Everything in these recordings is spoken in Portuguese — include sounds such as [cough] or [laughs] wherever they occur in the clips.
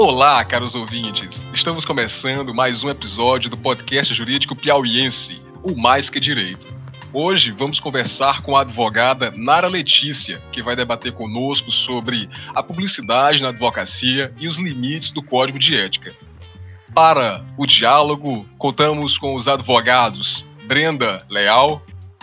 Olá, caros ouvintes! Estamos começando mais um episódio do podcast jurídico piauiense, o Mais Que Direito. Hoje vamos conversar com a advogada Nara Letícia, que vai debater conosco sobre a publicidade na advocacia e os limites do Código de Ética. Para o diálogo, contamos com os advogados Brenda Leal.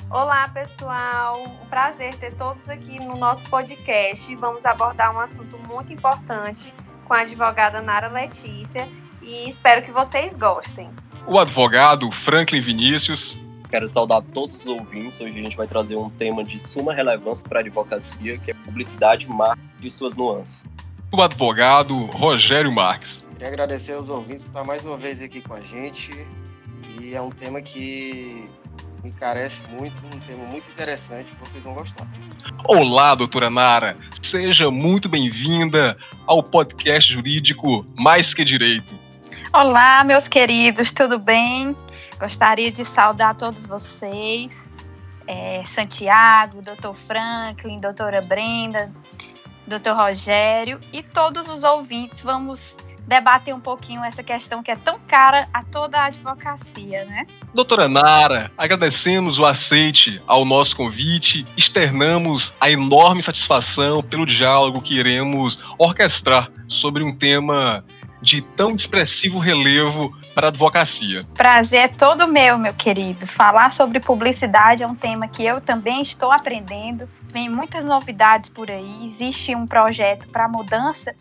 Olá, pessoal. Um prazer ter todos aqui no nosso podcast. Vamos abordar um assunto muito importante com a advogada Nara Letícia e espero que vocês gostem. O advogado Franklin Vinícius. Quero saudar todos os ouvintes. Hoje a gente vai trazer um tema de suma relevância para a advocacia, que é publicidade, marketing e suas nuances. O advogado Rogério Marques. Queria agradecer aos ouvintes por estar mais uma vez aqui com a gente. E é um tema que me carece muito, um tema muito interessante que vocês vão gostar. Olá, doutora Nara. Seja muito bem-vinda ao podcast jurídico Mais Que Direito. Olá, meus queridos, tudo bem? Gostaria de saudar todos vocês. É, Santiago, doutor Franklin, doutora Brenda, doutor Rogério e todos os ouvintes. Vamos debater um pouquinho essa questão que é tão cara a toda a advocacia, né? Doutora Nara, agradecemos o aceite ao nosso convite, externamos a enorme satisfação pelo diálogo que iremos orquestrar sobre um tema de tão expressivo relevo para a advocacia. Prazer é todo meu, meu querido. Falar sobre publicidade é um tema que eu também estou aprendendo. Vem muitas novidades por aí. Existe um projeto para mudança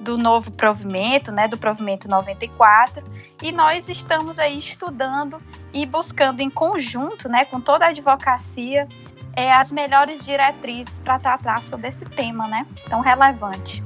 do novo provimento, né, do provimento 94, e nós estamos aí estudando e buscando em conjunto, né, com toda a advocacia, é, as melhores diretrizes para tratar sobre esse tema, né, tão relevante.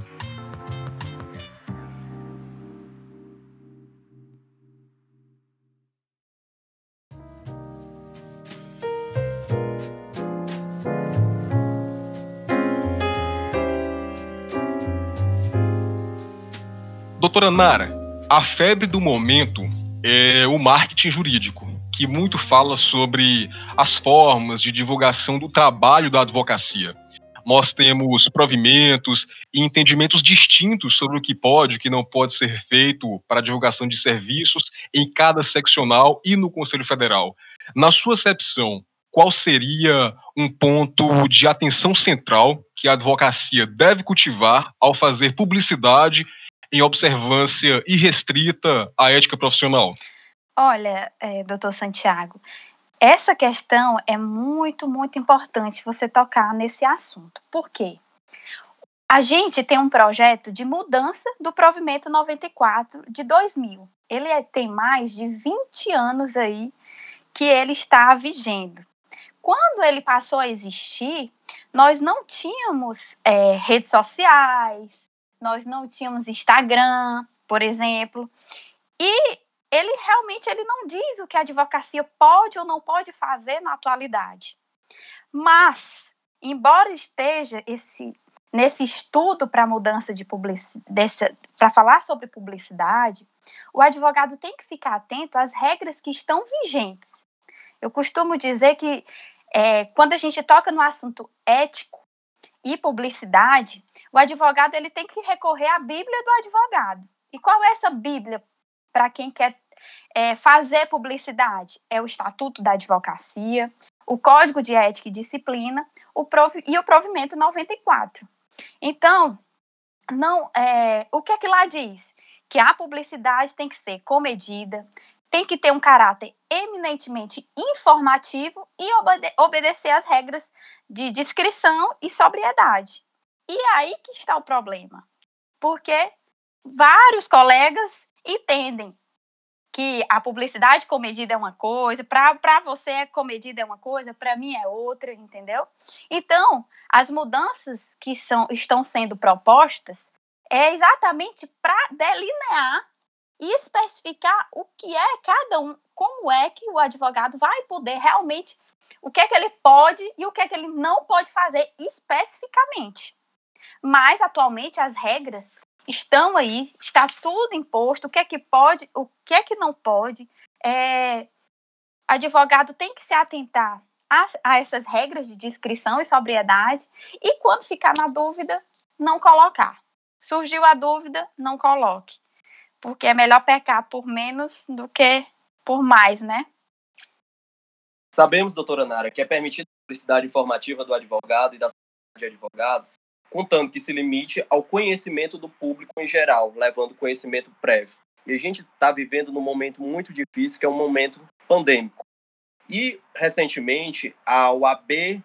Doutora Nara, a febre do momento é o marketing jurídico, que muito fala sobre as formas de divulgação do trabalho da advocacia. Nós temos provimentos e entendimentos distintos sobre o que pode e o que não pode ser feito para a divulgação de serviços em cada seccional e no Conselho Federal. Na sua acepção, qual seria um ponto de atenção central que a advocacia deve cultivar ao fazer publicidade em observância irrestrita à ética profissional? Olha, é, doutor Santiago, essa questão é muito, muito importante você tocar nesse assunto. Por quê? A gente tem um projeto de mudança do provimento 94 de 2000. Ele é, tem mais de 20 anos aí que ele está vigendo. Quando ele passou a existir, nós não tínhamos é, redes sociais, nós não tínhamos Instagram, por exemplo. E ele realmente ele não diz o que a advocacia pode ou não pode fazer na atualidade. Mas, embora esteja esse nesse estudo para mudança de publicidade, para falar sobre publicidade, o advogado tem que ficar atento às regras que estão vigentes. Eu costumo dizer que é, quando a gente toca no assunto ético e publicidade, o advogado ele tem que recorrer à Bíblia do advogado. E qual é essa Bíblia para quem quer é, fazer publicidade? É o Estatuto da Advocacia, o Código de Ética e Disciplina o e o Provimento 94. Então, não, é, o que é que lá diz? Que a publicidade tem que ser comedida, tem que ter um caráter eminentemente informativo e obede obedecer às regras de discrição e sobriedade. E aí que está o problema. Porque vários colegas entendem que a publicidade comedida é uma coisa, para você comedida é uma coisa, para mim é outra, entendeu? Então, as mudanças que são, estão sendo propostas é exatamente para delinear e especificar o que é cada um, como é que o advogado vai poder realmente, o que é que ele pode e o que é que ele não pode fazer especificamente. Mas atualmente as regras estão aí, está tudo imposto, o que é que pode, o que é que não pode. É, advogado tem que se atentar a, a essas regras de discrição e sobriedade e quando ficar na dúvida, não colocar. Surgiu a dúvida, não coloque. Porque é melhor pecar por menos do que por mais, né? Sabemos, doutora Nara, que é permitida a publicidade informativa do advogado e da sociedade de advogados, contando que se limite ao conhecimento do público em geral, levando conhecimento prévio. E a gente está vivendo num momento muito difícil, que é um momento pandêmico. E, recentemente, a UAB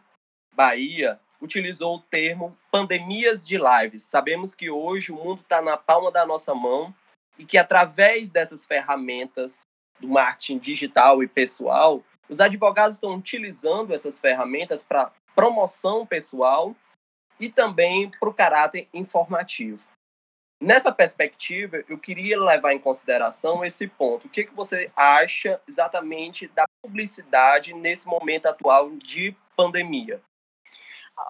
Bahia utilizou o termo pandemias de lives. Sabemos que hoje o mundo está na palma da nossa mão e que, através dessas ferramentas do marketing digital e pessoal, os advogados estão utilizando essas ferramentas para promoção pessoal e também para o caráter informativo. Nessa perspectiva, eu queria levar em consideração esse ponto. O que, que você acha exatamente da publicidade nesse momento atual de pandemia?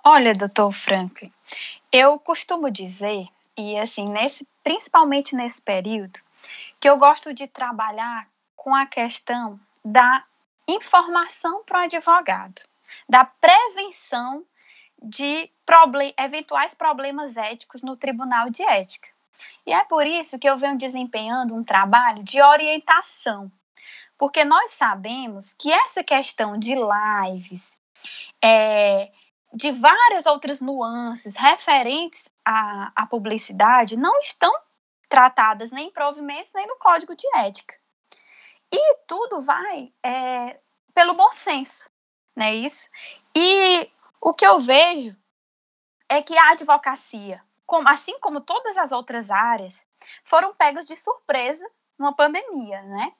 Olha, doutor Franklin, eu costumo dizer, e assim, nesse, principalmente nesse período, que eu gosto de trabalhar com a questão da informação para o advogado, da prevenção de problem eventuais problemas éticos no Tribunal de Ética. E é por isso que eu venho desempenhando um trabalho de orientação, porque nós sabemos que essa questão de lives, é, de várias outras nuances referentes à, à publicidade, não estão tratadas nem em provimentos nem no código de ética. E tudo vai é, pelo bom senso, não é isso? E o que eu vejo é que a advocacia, como, assim como todas as outras áreas, foram pegas de surpresa numa pandemia, né?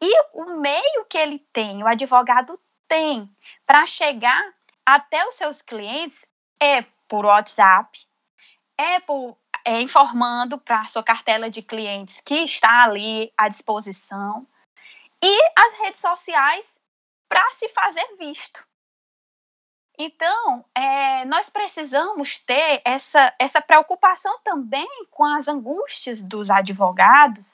E o meio que ele tem, o advogado tem, para chegar até os seus clientes é por WhatsApp, é por é, informando para a sua cartela de clientes que está ali à disposição, e as redes sociais para se fazer visto. Então, é, nós precisamos ter essa, essa preocupação também com as angústias dos advogados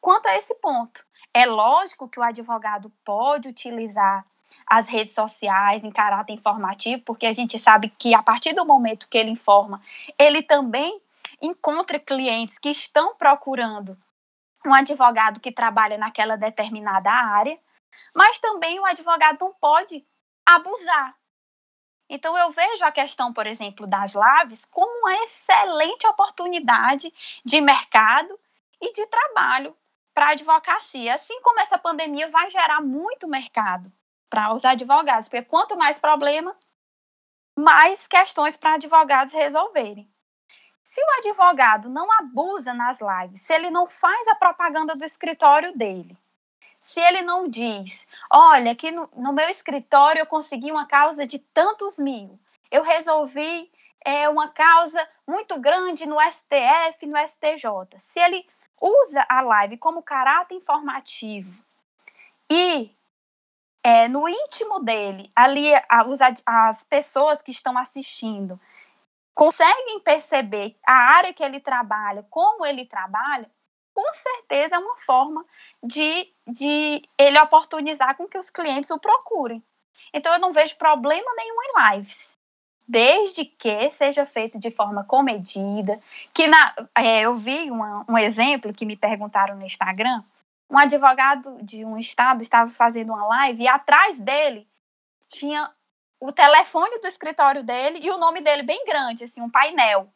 quanto a esse ponto. É lógico que o advogado pode utilizar as redes sociais em caráter informativo, porque a gente sabe que a partir do momento que ele informa, ele também encontra clientes que estão procurando um advogado que trabalha naquela determinada área, mas também o advogado não pode abusar então, eu vejo a questão, por exemplo, das lives como uma excelente oportunidade de mercado e de trabalho para a advocacia. Assim como essa pandemia vai gerar muito mercado para os advogados, porque quanto mais problema, mais questões para advogados resolverem. Se o advogado não abusa nas lives, se ele não faz a propaganda do escritório dele, se ele não diz, olha, aqui no, no meu escritório eu consegui uma causa de tantos mil, eu resolvi é, uma causa muito grande no STF, no STJ. Se ele usa a live como caráter informativo e é, no íntimo dele, ali as, as pessoas que estão assistindo conseguem perceber a área que ele trabalha, como ele trabalha, com certeza é uma forma de, de ele oportunizar com que os clientes o procurem. Então eu não vejo problema nenhum em lives. Desde que seja feito de forma comedida, que na, é, eu vi uma, um exemplo que me perguntaram no Instagram, um advogado de um estado estava fazendo uma live e atrás dele tinha o telefone do escritório dele e o nome dele bem grande, assim, um painel.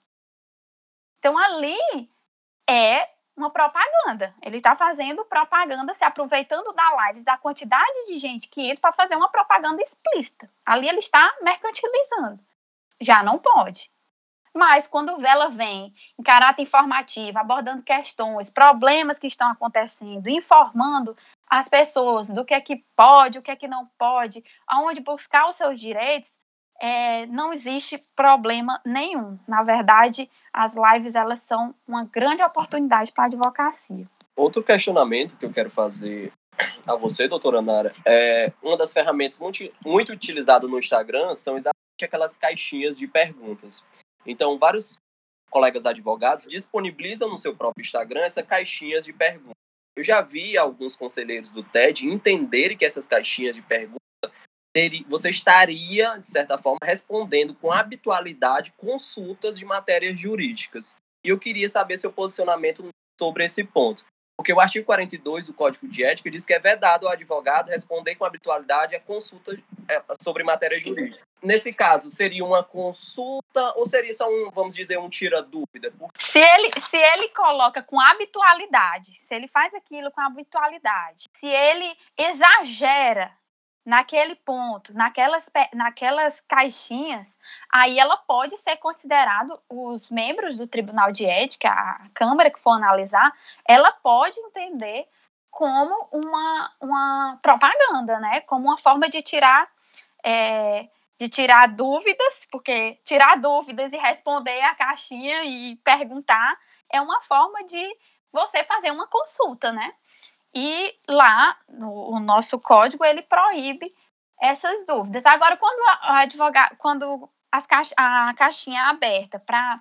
Então ali é uma propaganda. Ele está fazendo propaganda, se aproveitando da live, da quantidade de gente que entra para fazer uma propaganda explícita. Ali ele está mercantilizando. Já não pode. Mas quando ela vem em caráter informativo, abordando questões, problemas que estão acontecendo, informando as pessoas do que é que pode, o que é que não pode, aonde buscar os seus direitos, é, não existe problema nenhum. Na verdade, as lives elas são uma grande oportunidade para a advocacia. Outro questionamento que eu quero fazer a você, doutora Nara, é uma das ferramentas muito, muito utilizadas no Instagram são exatamente aquelas caixinhas de perguntas. Então, vários colegas advogados disponibilizam no seu próprio Instagram essas caixinhas de perguntas. Eu já vi alguns conselheiros do TED entenderem que essas caixinhas de perguntas você estaria, de certa forma, respondendo com habitualidade consultas de matérias jurídicas. E eu queria saber seu posicionamento sobre esse ponto. Porque o artigo 42 do Código de Ética diz que é vedado ao advogado responder com habitualidade a consulta é, sobre matéria jurídica. Nesse caso, seria uma consulta ou seria só um, vamos dizer, um tira-dúvida? Se ele, se ele coloca com habitualidade, se ele faz aquilo com habitualidade, se ele exagera naquele ponto, naquelas, naquelas caixinhas, aí ela pode ser considerado os membros do Tribunal de Ética, a Câmara que for analisar, ela pode entender como uma, uma propaganda, né? Como uma forma de tirar é, de tirar dúvidas, porque tirar dúvidas e responder a caixinha e perguntar é uma forma de você fazer uma consulta, né? E lá, no, o nosso código, ele proíbe essas dúvidas. Agora, quando o advogado, quando as caixa, a caixinha é aberta para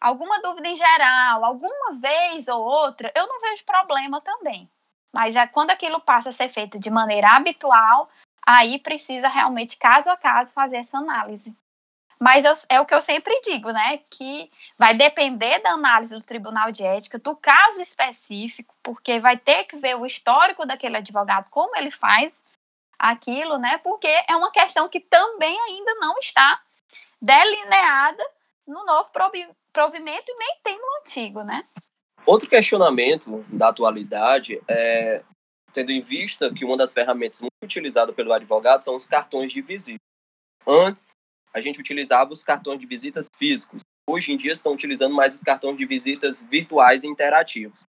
alguma dúvida em geral, alguma vez ou outra, eu não vejo problema também. Mas é quando aquilo passa a ser feito de maneira habitual, aí precisa realmente, caso a caso, fazer essa análise. Mas eu, é o que eu sempre digo, né? Que vai depender da análise do Tribunal de Ética, do caso específico, porque vai ter que ver o histórico daquele advogado, como ele faz aquilo, né? Porque é uma questão que também ainda não está delineada no novo provimento e nem tem no antigo, né? Outro questionamento da atualidade é tendo em vista que uma das ferramentas muito utilizadas pelo advogado são os cartões de visita. Antes, a gente utilizava os cartões de visitas físicos. Hoje em dia estão utilizando mais os cartões de visitas virtuais e interativos.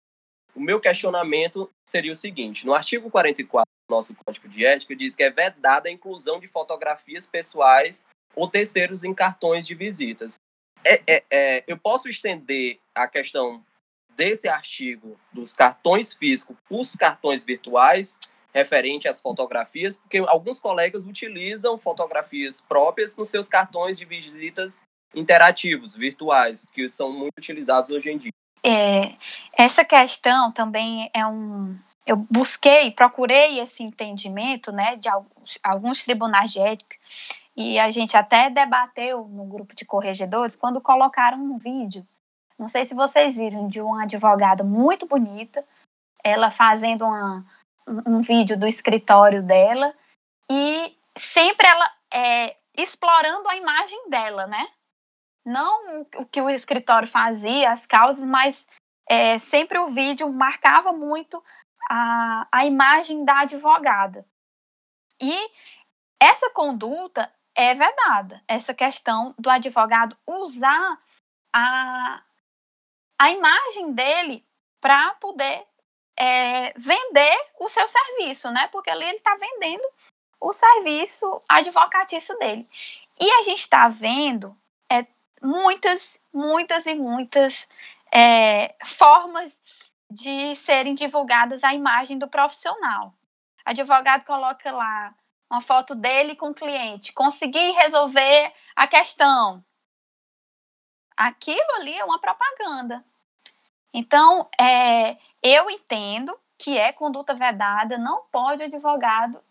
O meu questionamento seria o seguinte: no artigo 44 do nosso Código de Ética, diz que é vedada a inclusão de fotografias pessoais ou terceiros em cartões de visitas. É, é, é, eu posso estender a questão desse artigo dos cartões físicos para os cartões virtuais referente às fotografias, porque alguns colegas utilizam fotografias próprias nos seus cartões de visitas interativos, virtuais, que são muito utilizados hoje em dia. É, essa questão também é um. Eu busquei, procurei esse entendimento né, de alguns, alguns tribunais de ética, e a gente até debateu no grupo de corregedores quando colocaram um vídeo. Não sei se vocês viram, de uma advogada muito bonita, ela fazendo uma, um vídeo do escritório dela e sempre ela é, explorando a imagem dela, né? Não o que o escritório fazia, as causas, mas é, sempre o vídeo marcava muito a, a imagem da advogada. E essa conduta é vedada, essa questão do advogado usar a, a imagem dele para poder é, vender o seu serviço, né? Porque ali ele está vendendo o serviço advocatício dele. E a gente está vendo é, muitas, muitas e muitas é, formas de serem divulgadas a imagem do profissional. O advogado coloca lá uma foto dele com o cliente, consegui resolver a questão. Aquilo ali é uma propaganda. Então, é, eu entendo que é conduta vedada, não pode o advogado,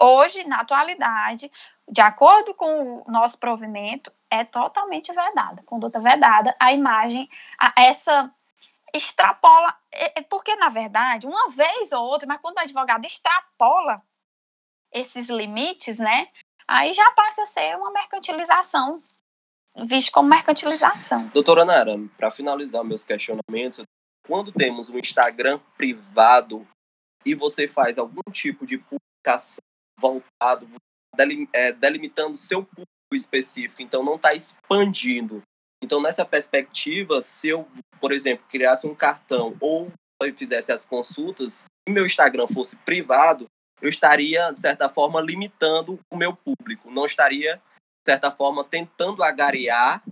hoje, na atualidade, de acordo com o nosso provimento, é totalmente vedada. Conduta vedada, a imagem, a, essa extrapola, é, é, porque, na verdade, uma vez ou outra, mas quando o advogado extrapola esses limites, né, aí já passa a ser uma mercantilização, visto como mercantilização. Doutora Nara, para finalizar meus questionamentos, quando temos um Instagram privado e você faz algum tipo de publicação voltado, é, delimitando seu público específico, então não está expandindo. Então, nessa perspectiva, se eu, por exemplo, criasse um cartão ou eu fizesse as consultas, se meu Instagram fosse privado, eu estaria, de certa forma, limitando o meu público. Não estaria, de certa forma, tentando agariar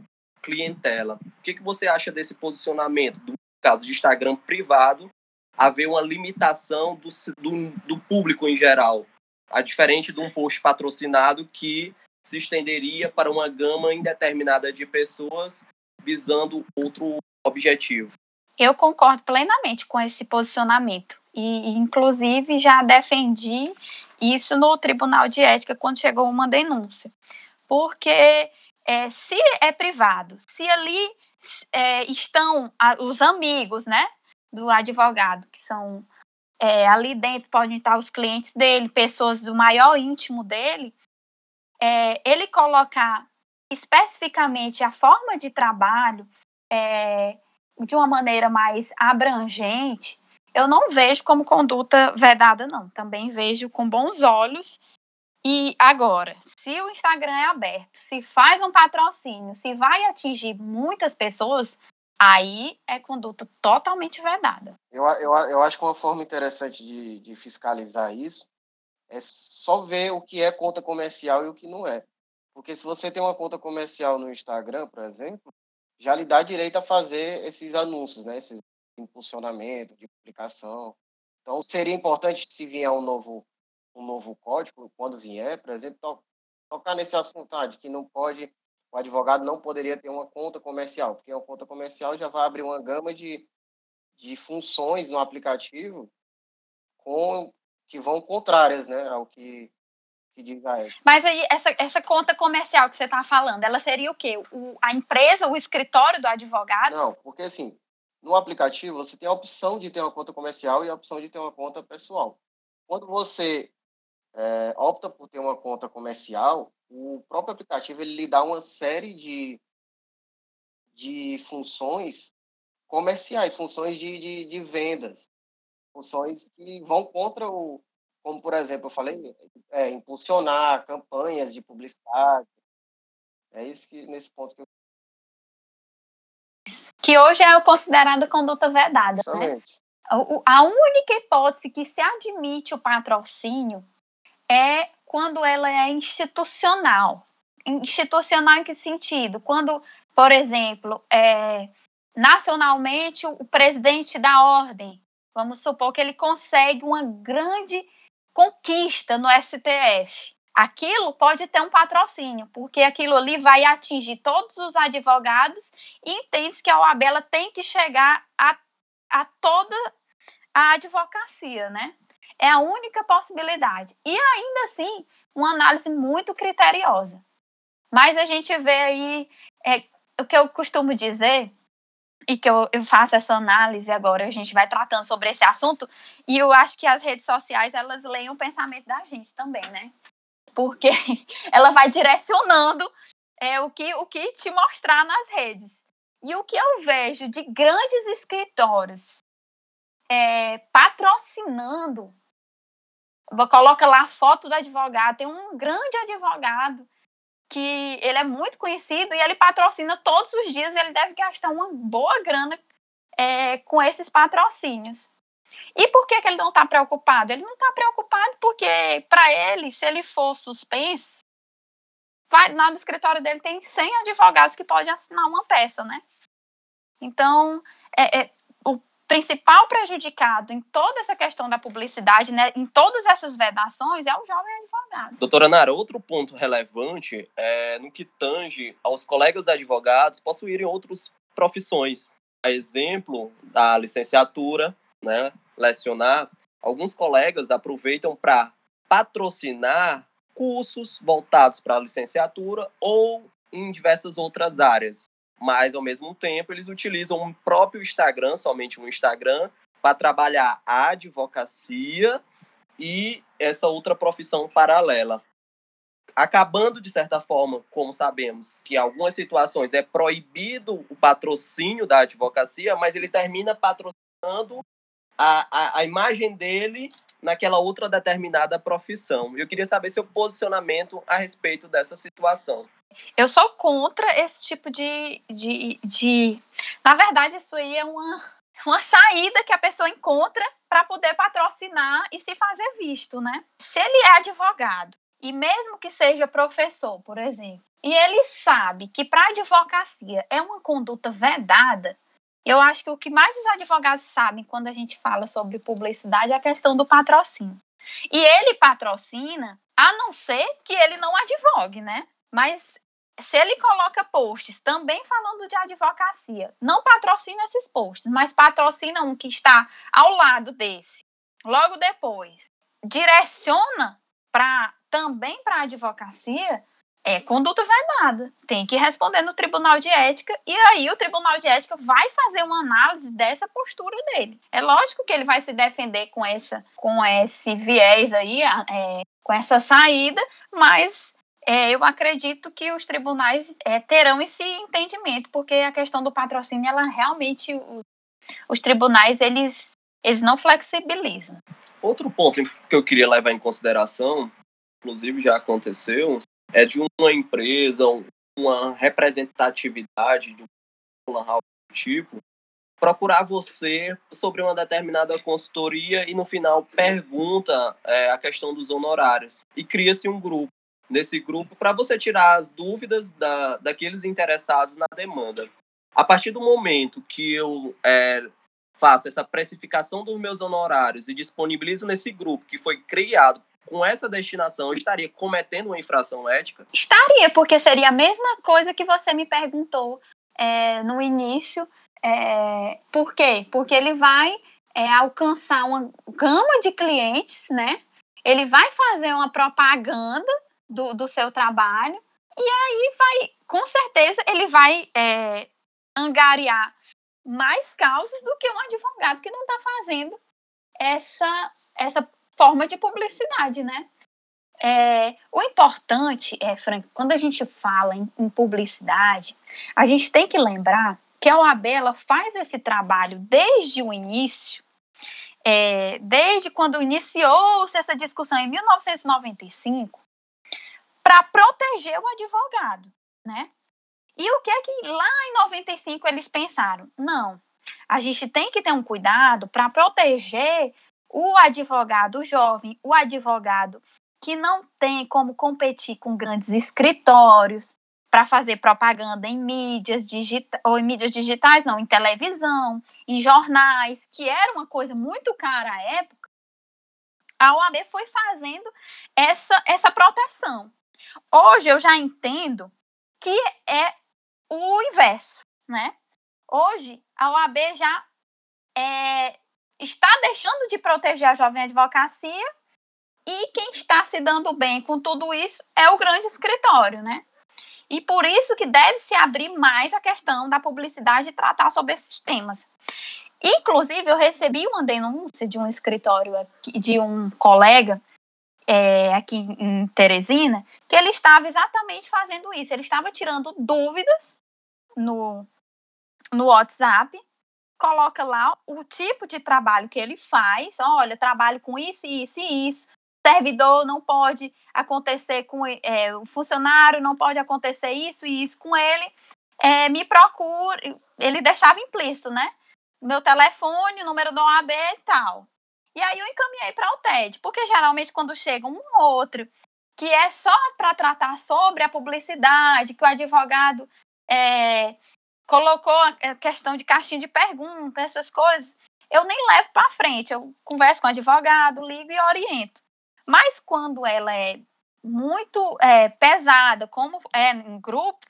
clientela. O que, que você acha desse posicionamento do caso de Instagram privado, haver uma limitação do, do, do público em geral, a diferente de um post patrocinado que se estenderia para uma gama indeterminada de pessoas visando outro objetivo. Eu concordo plenamente com esse posicionamento. E, inclusive, já defendi isso no Tribunal de Ética quando chegou uma denúncia, porque é, se é privado, se ali é, estão a, os amigos, né, do advogado, que são é, ali dentro podem estar os clientes dele, pessoas do maior íntimo dele, é, ele colocar especificamente a forma de trabalho é, de uma maneira mais abrangente, eu não vejo como conduta vedada, não. Também vejo com bons olhos. E agora, se o Instagram é aberto, se faz um patrocínio, se vai atingir muitas pessoas, aí é conduta totalmente vedada. Eu, eu, eu acho que uma forma interessante de, de fiscalizar isso é só ver o que é conta comercial e o que não é. Porque se você tem uma conta comercial no Instagram, por exemplo, já lhe dá direito a fazer esses anúncios, né? Esses impulsionamento de publicação. Então, seria importante se vier um novo um novo código, quando vier, por exemplo, to tocar nesse assunto ah, de que não pode o advogado não poderia ter uma conta comercial, porque uma conta comercial já vai abrir uma gama de, de funções no aplicativo com, que vão contrárias né, ao que. Mas aí, essa, essa conta comercial que você está falando, ela seria o quê? O, a empresa, o escritório do advogado? Não, porque assim, no aplicativo você tem a opção de ter uma conta comercial e a opção de ter uma conta pessoal. Quando você é, opta por ter uma conta comercial, o próprio aplicativo ele lhe dá uma série de, de funções comerciais, funções de, de, de vendas, funções que vão contra o, como por exemplo, eu falei, é, impulsionar campanhas de publicidade. É isso que nesse ponto que eu que hoje é considerado conduta vedada. Exatamente. Né? A única hipótese que se admite o patrocínio é quando ela é institucional. Institucional em que sentido? Quando, por exemplo, é, nacionalmente o presidente da ordem, vamos supor que ele consegue uma grande conquista no STF. Aquilo pode ter um patrocínio, porque aquilo ali vai atingir todos os advogados e entende que a OAB tem que chegar a, a toda a advocacia, né? É a única possibilidade. E ainda assim, uma análise muito criteriosa. Mas a gente vê aí é, o que eu costumo dizer, e que eu, eu faço essa análise agora, a gente vai tratando sobre esse assunto, e eu acho que as redes sociais, elas leem o pensamento da gente também, né? Porque [laughs] ela vai direcionando é, o, que, o que te mostrar nas redes. E o que eu vejo de grandes escritórios é, patrocinando coloca lá a foto do advogado. Tem um grande advogado que ele é muito conhecido e ele patrocina todos os dias. Ele deve gastar uma boa grana é, com esses patrocínios. E por que, que ele não está preocupado? Ele não está preocupado porque, para ele, se ele for suspenso, vai, lá no escritório dele tem 100 advogados que podem assinar uma peça, né? Então, é, é, o principal prejudicado em toda essa questão da publicidade, né, em todas essas vedações, é o jovem advogado. Doutora Nara, outro ponto relevante é no que tange aos colegas advogados possuírem outras profissões. A exemplo da licenciatura, né, lecionar, alguns colegas aproveitam para patrocinar cursos voltados para a licenciatura ou em diversas outras áreas mas ao mesmo tempo eles utilizam um próprio Instagram, somente um Instagram, para trabalhar a advocacia e essa outra profissão paralela. Acabando, de certa forma, como sabemos, que em algumas situações é proibido o patrocínio da advocacia, mas ele termina patrocinando a, a, a imagem dele naquela outra determinada profissão. Eu queria saber seu posicionamento a respeito dessa situação. Eu sou contra esse tipo de, de, de. Na verdade, isso aí é uma, [laughs] uma saída que a pessoa encontra para poder patrocinar e se fazer visto, né? Se ele é advogado e mesmo que seja professor, por exemplo, e ele sabe que para advocacia é uma conduta vedada, eu acho que o que mais os advogados sabem quando a gente fala sobre publicidade é a questão do patrocínio. E ele patrocina, a não ser que ele não advogue, né? Mas se ele coloca posts também falando de advocacia, não patrocina esses posts, mas patrocina um que está ao lado desse. Logo depois, direciona para também para advocacia, é conduta vedada. Tem que responder no Tribunal de Ética e aí o Tribunal de Ética vai fazer uma análise dessa postura dele. É lógico que ele vai se defender com essa, com esse viés aí, é, com essa saída, mas é, eu acredito que os tribunais é, terão esse entendimento, porque a questão do patrocínio, ela realmente os tribunais eles eles não flexibilizam. Outro ponto que eu queria levar em consideração, inclusive já aconteceu, é de uma empresa, uma representatividade de um tipo, procurar você sobre uma determinada consultoria e no final pergunta é, a questão dos honorários. E cria-se um grupo. Nesse grupo, para você tirar as dúvidas da, daqueles interessados na demanda. A partir do momento que eu é, faço essa precificação dos meus honorários e disponibilizo nesse grupo que foi criado com essa destinação, eu estaria cometendo uma infração ética? Estaria, porque seria a mesma coisa que você me perguntou é, no início. É, por quê? Porque ele vai é, alcançar uma gama de clientes, né? Ele vai fazer uma propaganda do, do seu trabalho e aí vai, com certeza, ele vai é, angariar mais causas do que um advogado que não está fazendo essa, essa forma de publicidade, né? É, o importante, é, Frank, quando a gente fala em, em, publicidade, a gente tem que lembrar que a OAB ela faz esse trabalho desde o início, é, desde quando iniciou-se essa discussão em 1995, para proteger o advogado, né? E o que é que lá em 95 eles pensaram? Não, a gente tem que ter um cuidado para proteger o advogado jovem, o advogado que não tem como competir com grandes escritórios para fazer propaganda em mídias digitais, ou em mídias digitais, não, em televisão, em jornais, que era uma coisa muito cara à época, a OAB foi fazendo essa, essa proteção. Hoje eu já entendo que é o inverso, né? Hoje a OAB já é, está deixando de proteger a jovem advocacia e quem está se dando bem com tudo isso é o grande escritório, né? E por isso que deve se abrir mais a questão da publicidade e tratar sobre esses temas. Inclusive, eu recebi uma denúncia de um escritório, aqui, de um colega é, aqui em Teresina, que ele estava exatamente fazendo isso. Ele estava tirando dúvidas no, no WhatsApp coloca lá o tipo de trabalho que ele faz. Olha, trabalho com isso, isso e isso. Servidor não pode acontecer com é, o funcionário, não pode acontecer isso e isso com ele. É, me procure. Ele deixava implícito, né? Meu telefone, número da OAB e tal. E aí eu encaminhei para o TED, porque geralmente quando chega um ou outro que é só para tratar sobre a publicidade, que o advogado é, colocou a questão de caixinha de pergunta, essas coisas, eu nem levo para frente. Eu converso com o advogado, ligo e oriento. Mas quando ela é muito é, pesada, como é em grupo,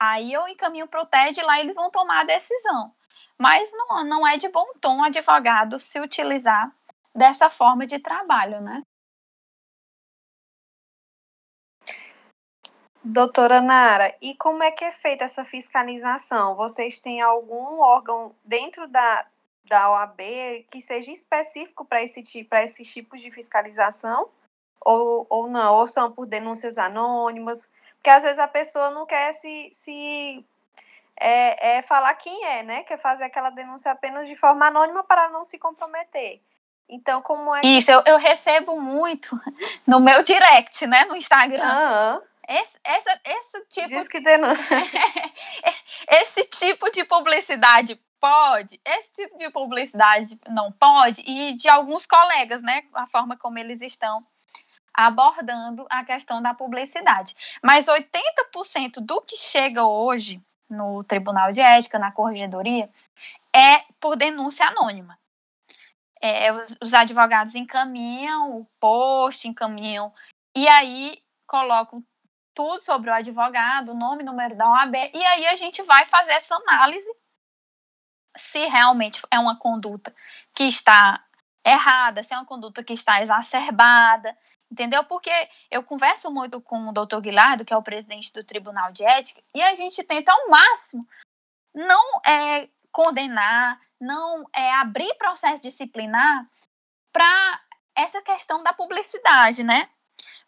aí eu encaminho para o TED e lá eles vão tomar a decisão. Mas não, não é de bom tom advogado se utilizar dessa forma de trabalho, né? Doutora Nara, e como é que é feita essa fiscalização? Vocês têm algum órgão dentro da, da OAB que seja específico para esse, para esses tipos de fiscalização? Ou, ou não? Ou são por denúncias anônimas? Porque às vezes a pessoa não quer se, se é, é falar quem é, né? Quer fazer aquela denúncia apenas de forma anônima para não se comprometer. Então, como é que... Isso, eu, eu recebo muito [laughs] no meu direct, né? No Instagram. Aham. Esse, essa, esse tipo. Diz que denúncia. [laughs] esse tipo de publicidade pode, esse tipo de publicidade não pode, e de alguns colegas, né? A forma como eles estão abordando a questão da publicidade. Mas 80% do que chega hoje no Tribunal de Ética, na Corregedoria, é por denúncia anônima. É, os, os advogados encaminham o post, encaminham, e aí colocam tudo sobre o advogado, nome, número da OAB, e aí a gente vai fazer essa análise se realmente é uma conduta que está errada, se é uma conduta que está exacerbada. Entendeu? Porque eu converso muito com o doutor Guilherme, que é o presidente do Tribunal de Ética, e a gente tenta ao máximo não é, condenar, não é, abrir processo disciplinar para essa questão da publicidade, né?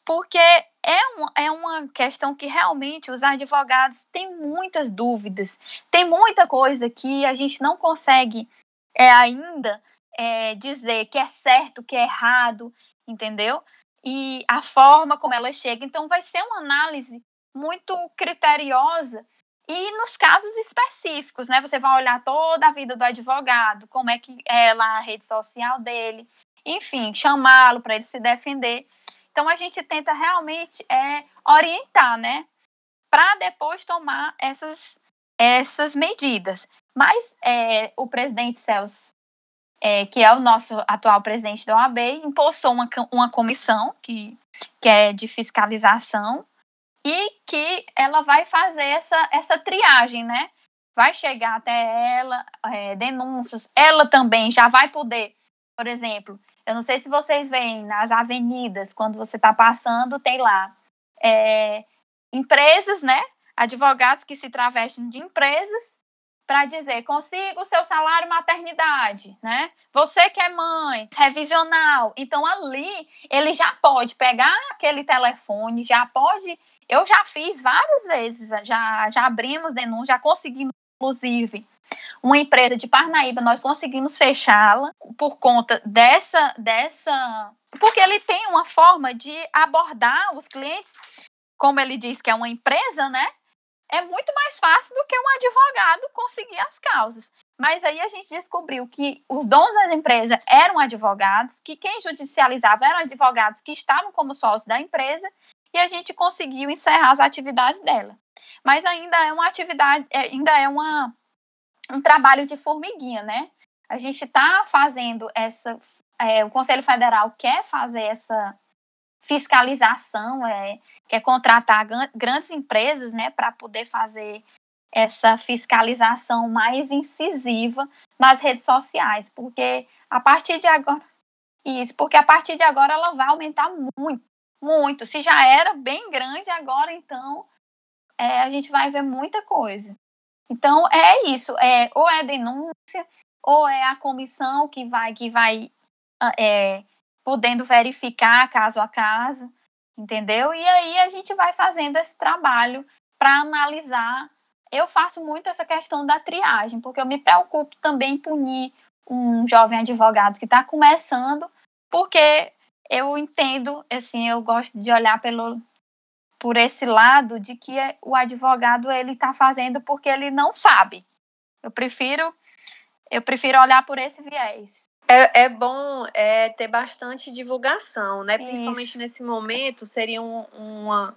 Porque é, um, é uma questão que realmente os advogados têm muitas dúvidas, tem muita coisa que a gente não consegue é, ainda é, dizer que é certo, que é errado, entendeu? E a forma como ela chega. Então, vai ser uma análise muito criteriosa e nos casos específicos, né? Você vai olhar toda a vida do advogado, como é que é lá a rede social dele, enfim, chamá-lo para ele se defender. Então a gente tenta realmente é, orientar, né? Para depois tomar essas, essas medidas. Mas é, o presidente Celso, é, que é o nosso atual presidente da OAB, impulsou uma, uma comissão que, que é de fiscalização e que ela vai fazer essa, essa triagem, né? Vai chegar até ela, é, denúncias, ela também já vai poder, por exemplo, eu não sei se vocês veem nas avenidas, quando você está passando, tem lá é, empresas, né? Advogados que se travestem de empresas para dizer consiga o seu salário maternidade, né? Você que é mãe, revisional. Então ali ele já pode pegar aquele telefone, já pode eu já fiz várias vezes, já, já abrimos denúncia, já conseguimos, inclusive, uma empresa de Parnaíba, nós conseguimos fechá-la por conta dessa, dessa. Porque ele tem uma forma de abordar os clientes, como ele diz que é uma empresa, né? É muito mais fácil do que um advogado conseguir as causas. Mas aí a gente descobriu que os donos da empresa eram advogados, que quem judicializava eram advogados que estavam como sócios da empresa e a gente conseguiu encerrar as atividades dela. Mas ainda é uma atividade, é, ainda é uma, um trabalho de formiguinha, né? A gente está fazendo essa. É, o Conselho Federal quer fazer essa fiscalização, é, quer contratar grandes empresas, né, para poder fazer essa fiscalização mais incisiva nas redes sociais, porque a partir de agora isso, porque a partir de agora ela vai aumentar muito muito. Se já era bem grande, agora então é, a gente vai ver muita coisa. Então é isso. É, ou é denúncia, ou é a comissão que vai, que vai é, podendo verificar caso a caso, entendeu? E aí a gente vai fazendo esse trabalho para analisar. Eu faço muito essa questão da triagem, porque eu me preocupo também em punir um jovem advogado que está começando, porque eu entendo, assim, eu gosto de olhar pelo por esse lado de que o advogado ele está fazendo porque ele não sabe. Eu prefiro eu prefiro olhar por esse viés. É, é bom é, ter bastante divulgação, né? Principalmente Isso. nesse momento, seria um, uma,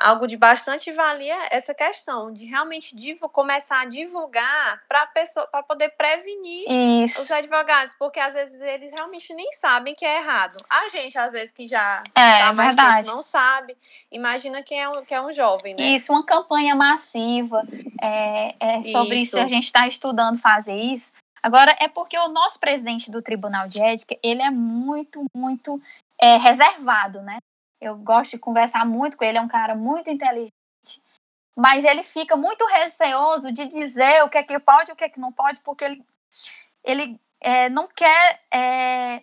algo de bastante valia essa questão de realmente começar a divulgar para pessoa para poder prevenir Isso. os advogados, porque às vezes eles realmente nem sabem que é errado. A gente às vezes que já é, tá mais verdade. tempo não sabe. Imagina quem é um, que é um jovem, né? Isso, uma campanha massiva é, é sobre isso. isso a gente está estudando fazer isso. Agora é porque o nosso presidente do Tribunal de Ética ele é muito muito é, reservado, né? Eu gosto de conversar muito com ele, é um cara muito inteligente, mas ele fica muito receoso de dizer o que é que pode e o que é que não pode, porque ele, ele é, não quer é,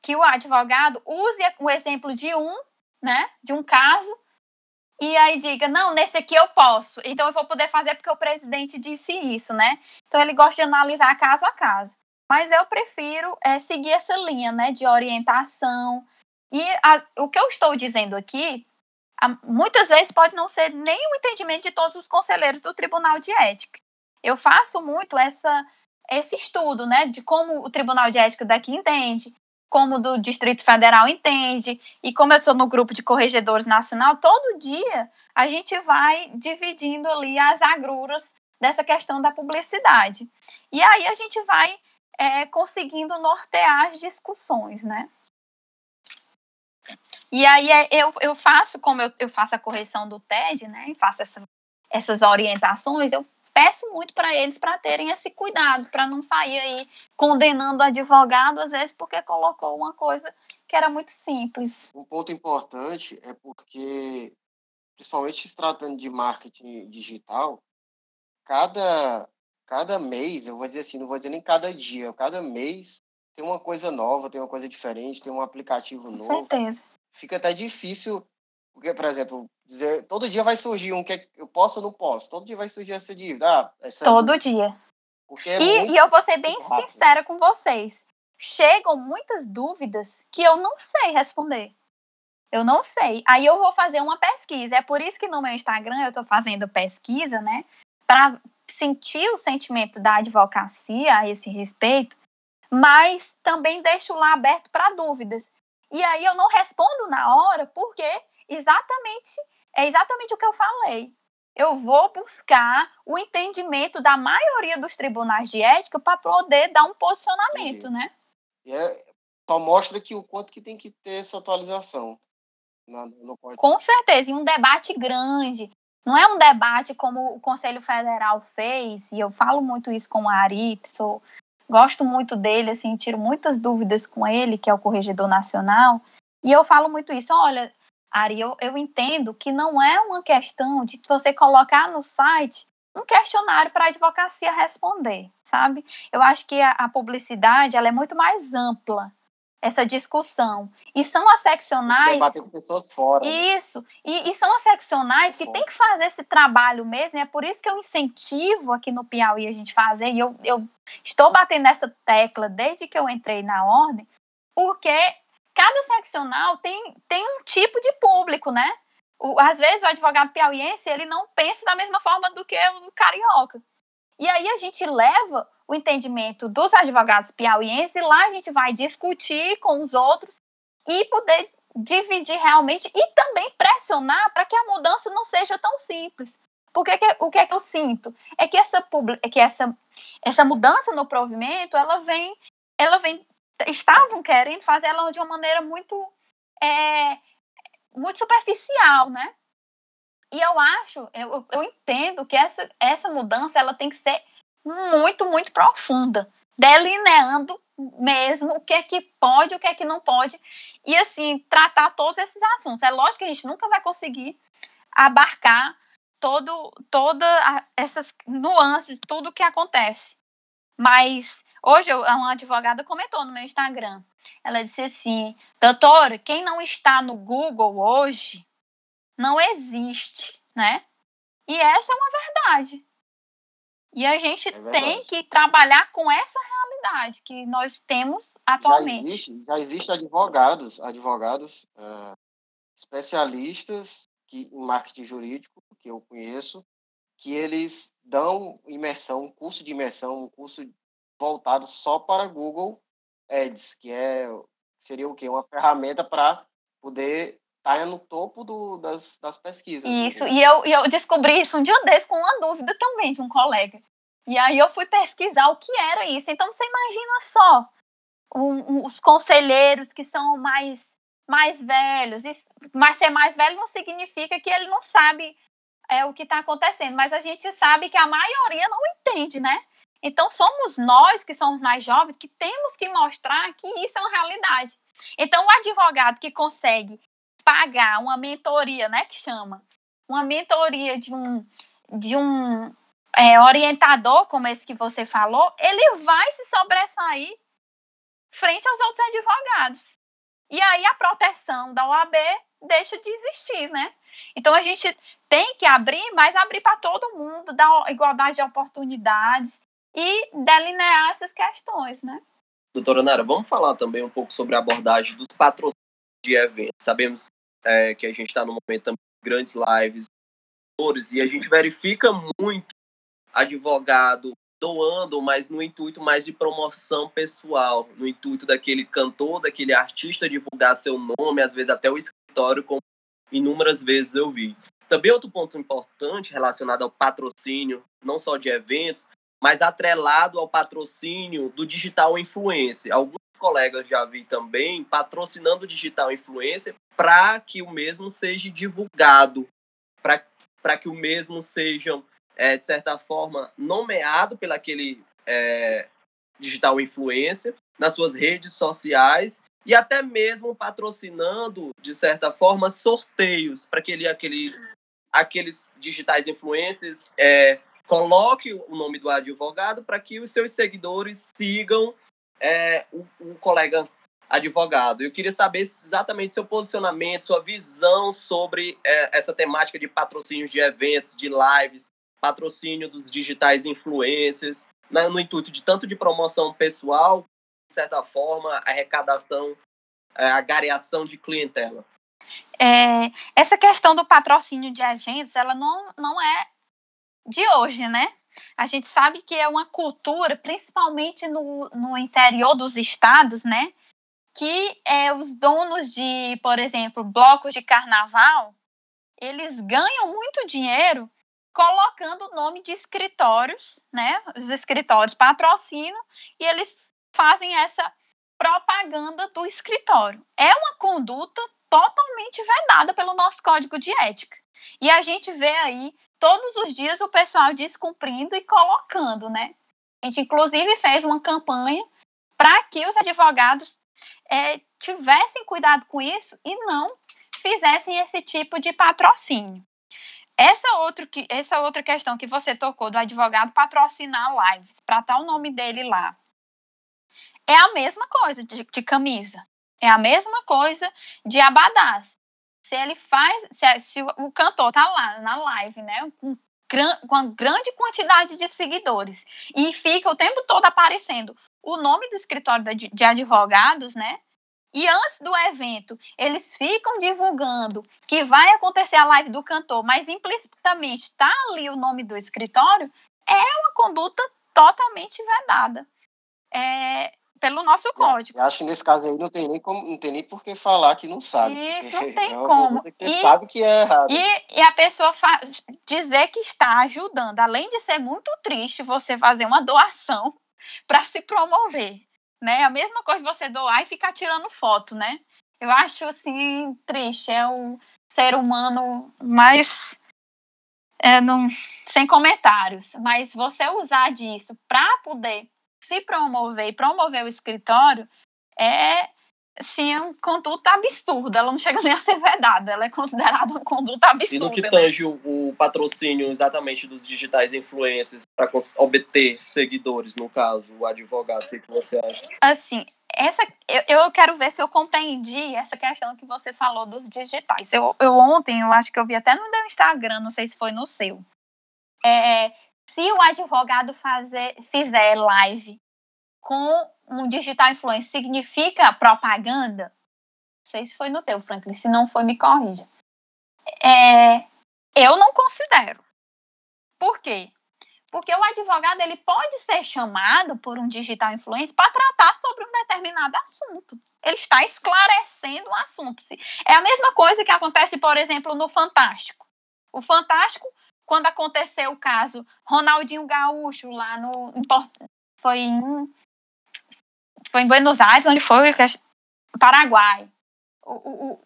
que o advogado use o exemplo de um, né, de um caso, e aí diga, não, nesse aqui eu posso, então eu vou poder fazer porque o presidente disse isso, né? Então ele gosta de analisar caso a caso. Mas eu prefiro é, seguir essa linha, né, de orientação, e a, o que eu estou dizendo aqui, a, muitas vezes pode não ser nem o entendimento de todos os conselheiros do Tribunal de Ética. Eu faço muito essa, esse estudo, né, de como o Tribunal de Ética daqui entende, como do Distrito Federal entende, e como eu sou no grupo de corregedores nacional, todo dia a gente vai dividindo ali as agruras dessa questão da publicidade. E aí a gente vai é, conseguindo nortear as discussões, né? E aí é, eu, eu faço, como eu, eu faço a correção do TED, né? E faço essa, essas orientações, eu peço muito para eles para terem esse cuidado, para não sair aí condenando o advogado, às vezes, porque colocou uma coisa que era muito simples. Um ponto importante é porque, principalmente se tratando de marketing digital, cada, cada mês, eu vou dizer assim, não vou dizer nem cada dia, cada mês tem uma coisa nova, tem uma coisa diferente, tem um aplicativo Com novo. certeza. Fica até difícil, porque, por exemplo, dizer, todo dia vai surgir um que é- eu posso ou não posso, todo dia vai surgir essa dívida. Ah, essa Todo dia. É E, muito e eu vou ser bem rápido. sincera com vocês. Chegam muitas dúvidas que eu não sei responder. Eu não sei. Aí eu vou fazer uma pesquisa. É por isso que no meu Instagram eu tô fazendo pesquisa, né? Para sentir o sentimento da advocacia a esse respeito, mas também deixo lá aberto para dúvidas. E aí eu não respondo na hora, porque exatamente é exatamente o que eu falei. Eu vou buscar o entendimento da maioria dos tribunais de ética para poder dar um posicionamento, Entendi. né? E é, só mostra que o quanto que tem que ter essa atualização. no. Com certeza, e um debate grande. Não é um debate como o Conselho Federal fez, e eu falo muito isso com o Ari, sou, gosto muito dele, assim, tiro muitas dúvidas com ele, que é o Corregedor Nacional, e eu falo muito isso, olha, Ari, eu, eu entendo que não é uma questão de você colocar no site um questionário para a advocacia responder, sabe? Eu acho que a, a publicidade, ela é muito mais ampla, essa discussão. E são as seccionais... Debater com pessoas fora. né? Isso. E, e são as seccionais que tem que fazer esse trabalho mesmo. E é por isso que eu incentivo aqui no Piauí a gente fazer. E eu, eu estou batendo nessa tecla desde que eu entrei na ordem, porque cada seccional tem, tem um tipo de público, né? O, às vezes o advogado piauiense ele não pensa da mesma forma do que o carioca. E aí a gente leva o entendimento dos advogados piauienses e lá a gente vai discutir com os outros e poder dividir realmente e também pressionar para que a mudança não seja tão simples. Porque que- o que é que eu sinto? É que essa, é que essa, essa mudança no provimento, ela vem, ela vem, estavam querendo fazer ela de uma maneira muito, é, muito superficial, né? E eu acho, eu, eu entendo que essa, essa mudança ela tem que ser muito, muito profunda, delineando mesmo o que é que pode, o que é que não pode, e assim, tratar todos esses assuntos. É lógico que a gente nunca vai conseguir abarcar todo, toda a- essas nuances, tudo que acontece. Mas hoje uma advogada comentou no meu Instagram. Ela disse assim: doutora, quem não está no Google hoje não existe, né? E essa é uma verdade. E a gente É tem que trabalhar com essa realidade que nós temos já atualmente. existe, já existe advogados, advogados eh, especialistas que, em marketing jurídico, que eu conheço, que eles dão imersão, um curso de imersão, um curso voltado só para Google Ads, que é seria o quê? Uma ferramenta para poder estar no topo do, das, das pesquisas. do Isso, e eu, e eu descobri isso um dia desse com uma dúvida também de um colega. E aí eu fui pesquisar o que era isso. Então você imagina só um- um- os conselheiros que são mais, mais velhos. Isso- mas ser mais velho não significa que ele não sabe é, o que está acontecendo, mas a gente sabe que a maioria não entende, né? Então somos nós que somos mais jovens que temos que mostrar que isso é uma realidade. Então o advogado que consegue pagar uma mentoria, né, que chama, uma mentoria de um de um é, orientador como esse que você falou, ele vai se sobressair frente aos outros advogados. E aí a proteção da OAB deixa de existir, né? Então a gente tem que abrir, mas abrir para todo mundo, dar igualdade de oportunidades e delinear essas questões, né? Doutora Nara, vamos falar também um pouco sobre a abordagem dos patrocínios de eventos. Sabemos é, que a gente está no momento também de grandes lives e a gente verifica muito advogado doando, mas no intuito mais de promoção pessoal, no intuito daquele cantor, daquele artista divulgar seu nome, às vezes até o escritório, como inúmeras vezes eu vi. Também outro ponto importante relacionado ao patrocínio, não só de eventos, mas atrelado ao patrocínio do digital influencer. Alguns colegas já vi também patrocinando o digital influencer para que o mesmo seja divulgado, para que o mesmo seja, é, de certa forma, nomeado pelaquele é, digital influencer nas suas redes sociais e até mesmo patrocinando, de certa forma, sorteios para que ele, aqueles, aqueles digitais influencers é, coloque o nome do advogado para que os seus seguidores sigam é, o, o, colega advogado. Eu queria saber exatamente seu posicionamento, sua visão sobre é, essa temática de patrocínio de eventos, de lives, patrocínio dos digitais influencers, né, no intuito de tanto de promoção pessoal, de certa forma, arrecadação, é, agariação de clientela. É, essa questão do patrocínio de eventos, ela não, não é de hoje, né? A gente sabe que é uma cultura, principalmente no, no interior dos estados, né? Que é, os donos de, por exemplo, blocos de carnaval, eles ganham muito dinheiro colocando o nome de escritórios, né? Os escritórios patrocinam e eles fazem essa propaganda do escritório. É uma conduta totalmente vedada pelo nosso código de ética. E a gente vê aí todos os dias o pessoal descumprindo e colocando, né? A gente inclusive fez uma campanha para que os advogados é, tivessem cuidado com isso e não fizessem esse tipo de patrocínio. Essa, outro que, essa outra questão que você tocou do advogado patrocinar lives, para estar o nome dele lá, é a mesma coisa de, de, camisa. É a mesma coisa de abadás. Se ele faz, se, se o cantor tá lá na live, né, com, com uma grande quantidade de seguidores e fica o tempo todo aparecendo o nome do escritório de, de advogados, né, e antes do evento, eles ficam divulgando que vai acontecer a live do cantor, mas implicitamente está ali o nome do escritório, é uma conduta totalmente vedada. É, pelo nosso código. Eu acho que nesse caso aí não tem nem como, não tem nem por que falar que não sabe. Isso, não tem [laughs] é como. você e, sabe que é errado. E, e a pessoa faz, dizer que está ajudando, além de ser muito triste você fazer uma doação [laughs] para se promover né? A mesma coisa de você doar e ficar tirando foto, né? Eu acho assim triste, é o ser humano mais é, não, sem comentários, mas você usar disso para poder se promover e promover o escritório é sim uma conduta absurda. Ela não chega nem a ser vedada, ela é considerada uma conduta absurda. E no que tange né? o, patrocínio exatamente dos digitais influencers para obter seguidores, no caso, o advogado, o que, você acha? Assim, essa, eu, eu quero ver se eu compreendi essa questão que você falou dos digitais. Eu, eu ontem, eu acho que eu vi até no meu Instagram, não sei se foi no seu. É, se o advogado fazer, fizer live com um digital influencer significa propaganda? Não sei se foi no teu, Franklin. Se não foi, me corrija. É, eu não considero. Por quê? Porque o advogado ele pode ser chamado por um digital influencer para tratar sobre um determinado assunto. Ele está esclarecendo o assunto. É a mesma coisa que acontece, por exemplo, no Fantástico. O Fantástico, quando aconteceu o caso Ronaldinho Gaúcho lá no foi em foi em Buenos Aires, onde foi Paraguai. O, o, o,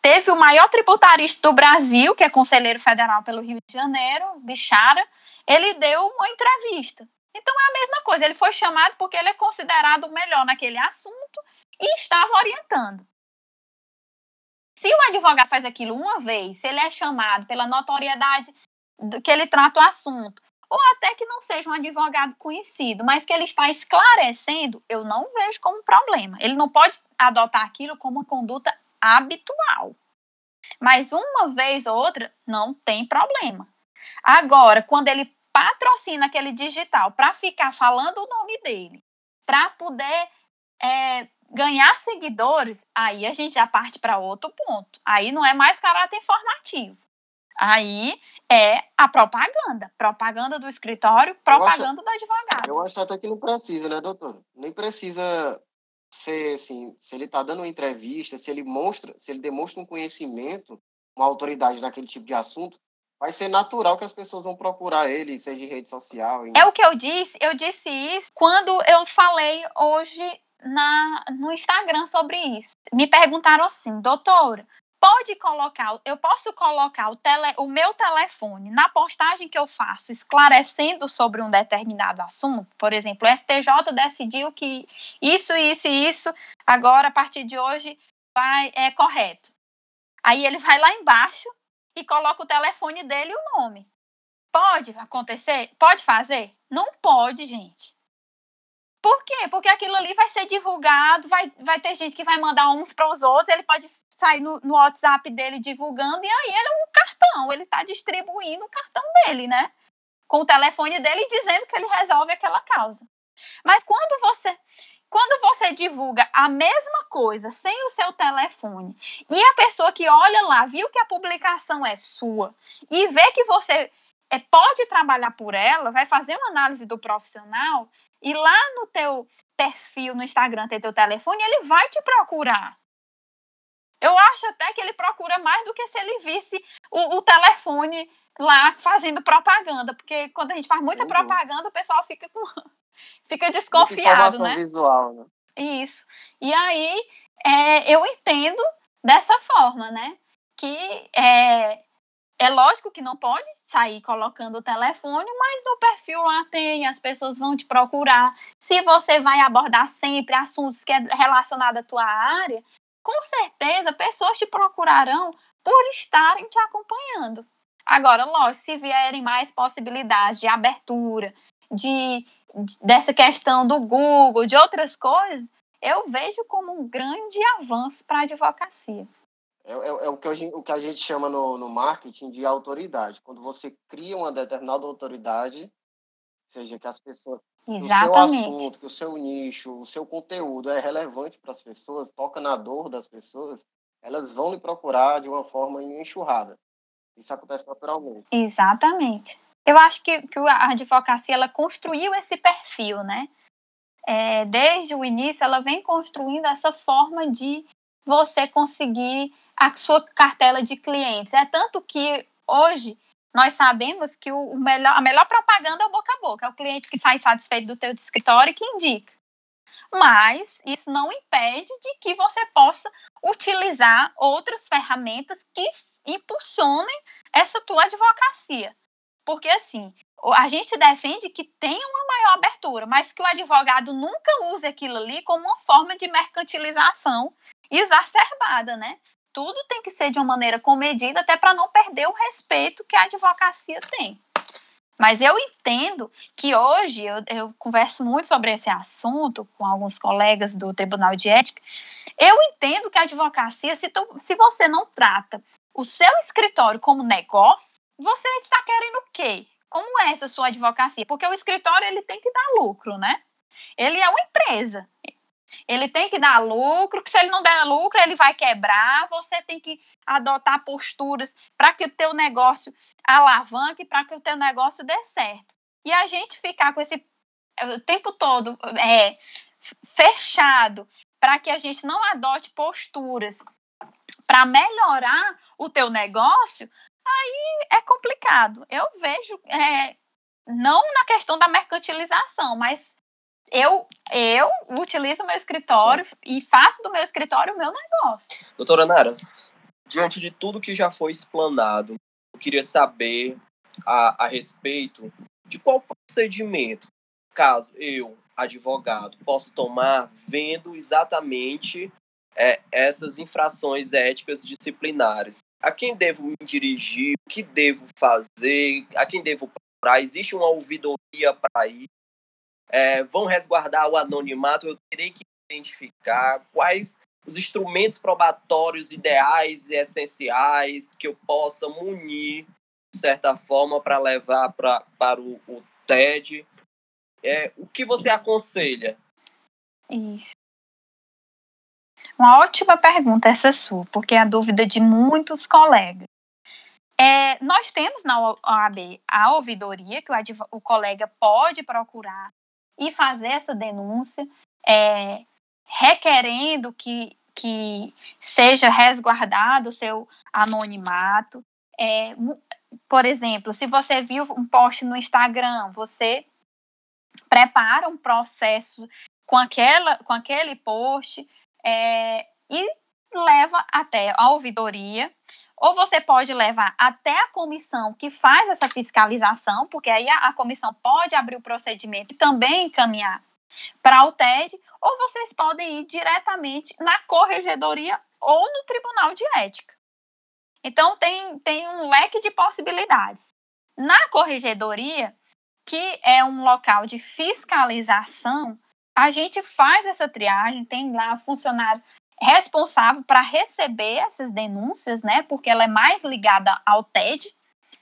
teve o maior tributarista do Brasil, que é conselheiro federal pelo Rio de Janeiro, Bichara, ele deu uma entrevista. Então é a mesma coisa, ele foi chamado porque ele é considerado o melhor naquele assunto e estava orientando. Se o advogado faz aquilo uma vez, se ele é chamado pela notoriedade que ele trata o assunto, ou até que não seja um advogado conhecido, mas que ele está esclarecendo, eu não vejo como problema. Ele não pode adotar aquilo como uma conduta habitual. Mas uma vez ou outra, não tem problema. Agora, quando ele patrocina aquele digital para ficar falando o nome dele, para poder é, ganhar seguidores, aí a gente já parte para outro ponto. Aí não é mais caráter informativo. Aí é a propaganda. Propaganda do escritório, propaganda acho, do advogado. Eu acho até que não precisa, né, doutor? Nem precisa ser assim, se ele está dando uma entrevista, se ele mostra, se ele demonstra um conhecimento, uma autoridade naquele tipo de assunto, vai ser natural que as pessoas vão procurar ele, seja em rede social. Em... É o que eu disse, eu disse isso quando eu falei hoje na, no Instagram sobre isso. Me perguntaram assim, doutora, pode colocar, eu posso colocar o, tele, o meu telefone na postagem que eu faço, esclarecendo sobre um determinado assunto. Por exemplo, o STJ decidiu que isso, isso e isso, agora, a partir de hoje, vai, é correto. Aí ele vai lá embaixo e coloca o telefone dele e o nome. Pode acontecer? Pode fazer? Não pode, gente. Por quê? Porque aquilo ali vai ser divulgado, vai, vai ter gente que vai mandar uns para os outros, ele pode sair no, no, WhatsApp dele divulgando, e aí ele é um cartão, ele está distribuindo o cartão dele, né? Com o telefone dele dizendo que ele resolve aquela causa. Mas quando você quando você divulga a mesma coisa sem o seu telefone e a pessoa que olha lá viu que a publicação é sua e vê que você é, pode trabalhar por ela, vai fazer uma análise do profissional e lá no teu perfil no Instagram tem teu telefone, ele vai te procurar. Eu acho até que ele procura mais do que se ele visse o, o telefone lá fazendo propaganda, porque quando a gente faz muita Sim. propaganda, o pessoal fica com [laughs] fica desconfiado, né? visual, né? Isso. E aí é, eu entendo dessa forma, né? Que é, é lógico que não pode sair colocando o telefone, mas no perfil lá tem, as pessoas vão te procurar. Se você vai abordar sempre assuntos que é relacionado à tua área, com certeza pessoas te procurarão por estarem te acompanhando. Agora, lógico, se vierem mais possibilidades de abertura, de dessa questão do Google, de outras coisas, eu vejo como um grande avanço para a advocacia. É, é, é, o, que a gente, o que a gente chama no, no marketing de autoridade. Quando você cria uma determinada autoridade, seja que as pessoas. Exatamente. O seu assunto, que o seu nicho, o seu conteúdo é relevante para as pessoas, toca na dor das pessoas, elas vão lhe procurar de uma forma enxurrada. Isso acontece naturalmente. Exatamente. Eu acho que, que a advocacia ela construiu esse perfil, né? É, desde o início, ela vem construindo essa forma de você conseguir a sua cartela de clientes. É tanto que hoje nós sabemos que o melhor, a melhor propaganda é o boca a boca, é o cliente que sai satisfeito do teu escritório e que indica. Mas isso não impede de que você possa utilizar outras ferramentas que impulsionem essa tua advocacia. Porque, assim, a gente defende que tenha uma maior abertura, mas que o advogado nunca use aquilo ali como uma forma de mercantilização exacerbada, né? Tudo tem que ser de uma maneira comedida, até para não perder o respeito que a advocacia tem. Mas eu entendo que hoje, eu, eu, converso muito sobre esse assunto com alguns colegas do Tribunal de Ética, eu entendo que a advocacia, se, tu, se você não trata o seu escritório como negócio, você está querendo o quê? Como é essa sua advocacia? Porque o escritório ele tem que dar lucro, né? Ele é uma empresa. Ele tem que dar lucro, que se ele não der lucro, ele vai quebrar. Você tem que adotar posturas para que o teu negócio alavanque, para que o teu negócio dê certo. E a gente ficar com esse o tempo todo é, fechado para que a gente não adote posturas para melhorar o teu negócio, aí é complicado. Eu vejo, é, não na questão da mercantilização, mas eu, eu utilizo o meu escritório Sim. e faço do meu escritório o meu negócio. Doutora Nara, diante de tudo que já foi explanado, eu queria saber a, a respeito de qual procedimento, caso eu, advogado, posso tomar vendo exatamente é, essas infrações éticas disciplinares. A quem devo me dirigir, o que devo fazer, a quem devo procurar, existe uma ouvidoria para ir, é, vão resguardar o anonimato, eu terei que identificar quais os instrumentos probatórios ideais e essenciais que eu possa munir, de certa forma, para levar pra, para o, o TED. É, o que você aconselha? Isso. Uma ótima pergunta essa sua, porque é a dúvida de muitos colegas. É, nós temos na OAB a ouvidoria, que o, o, colega pode procurar e fazer essa denúncia, é, requerendo que, que seja resguardado o seu anonimato. É, por exemplo, se você viu um post no Instagram, você prepara um processo com, aquela, com aquele post, é, e leva até a ouvidoria, ou você pode levar até a comissão que faz essa fiscalização, porque aí a, a comissão pode abrir o procedimento e também encaminhar para o TED, ou vocês podem ir diretamente na corregedoria ou no tribunal de ética. Então, tem, tem um leque de possibilidades. Na corregedoria, que é um local de fiscalização, a gente faz essa triagem, tem lá funcionário responsável para receber essas denúncias, né? Porque ela é mais ligada ao TED,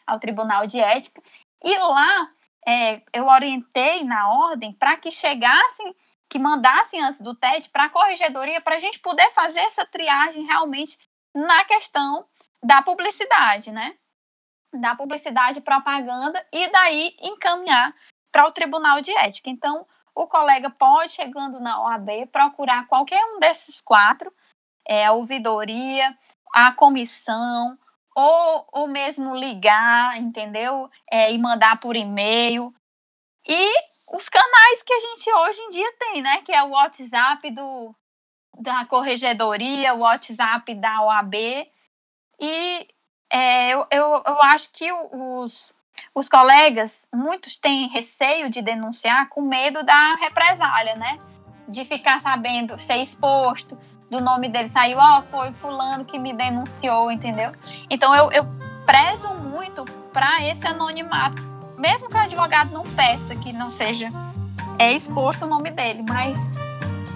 ao Tribunal de Ética, e lá é, eu orientei na ordem para que chegassem, que mandassem antes do TED para a corregedoria, para a gente poder fazer essa triagem realmente na questão da publicidade, né? Da publicidade propaganda, e daí encaminhar para o Tribunal de Ética. Então, o colega pode, chegando na OAB, procurar qualquer um desses quatro, é, a ouvidoria, a comissão, ou, ou mesmo ligar, entendeu? É, e mandar por e-mail. E os canais que a gente hoje em dia tem, né? Que é o WhatsApp do, da corregedoria, o WhatsApp da OAB. E é, eu, eu, eu acho que os, os colegas, muitos têm receio de denunciar com medo da represália, né? De ficar sabendo, ser exposto, do nome dele saiu, ó, oh, foi fulano que me denunciou, entendeu? Então eu, eu prezo muito para esse anonimato, mesmo que o advogado não peça que não seja é exposto o nome dele, mas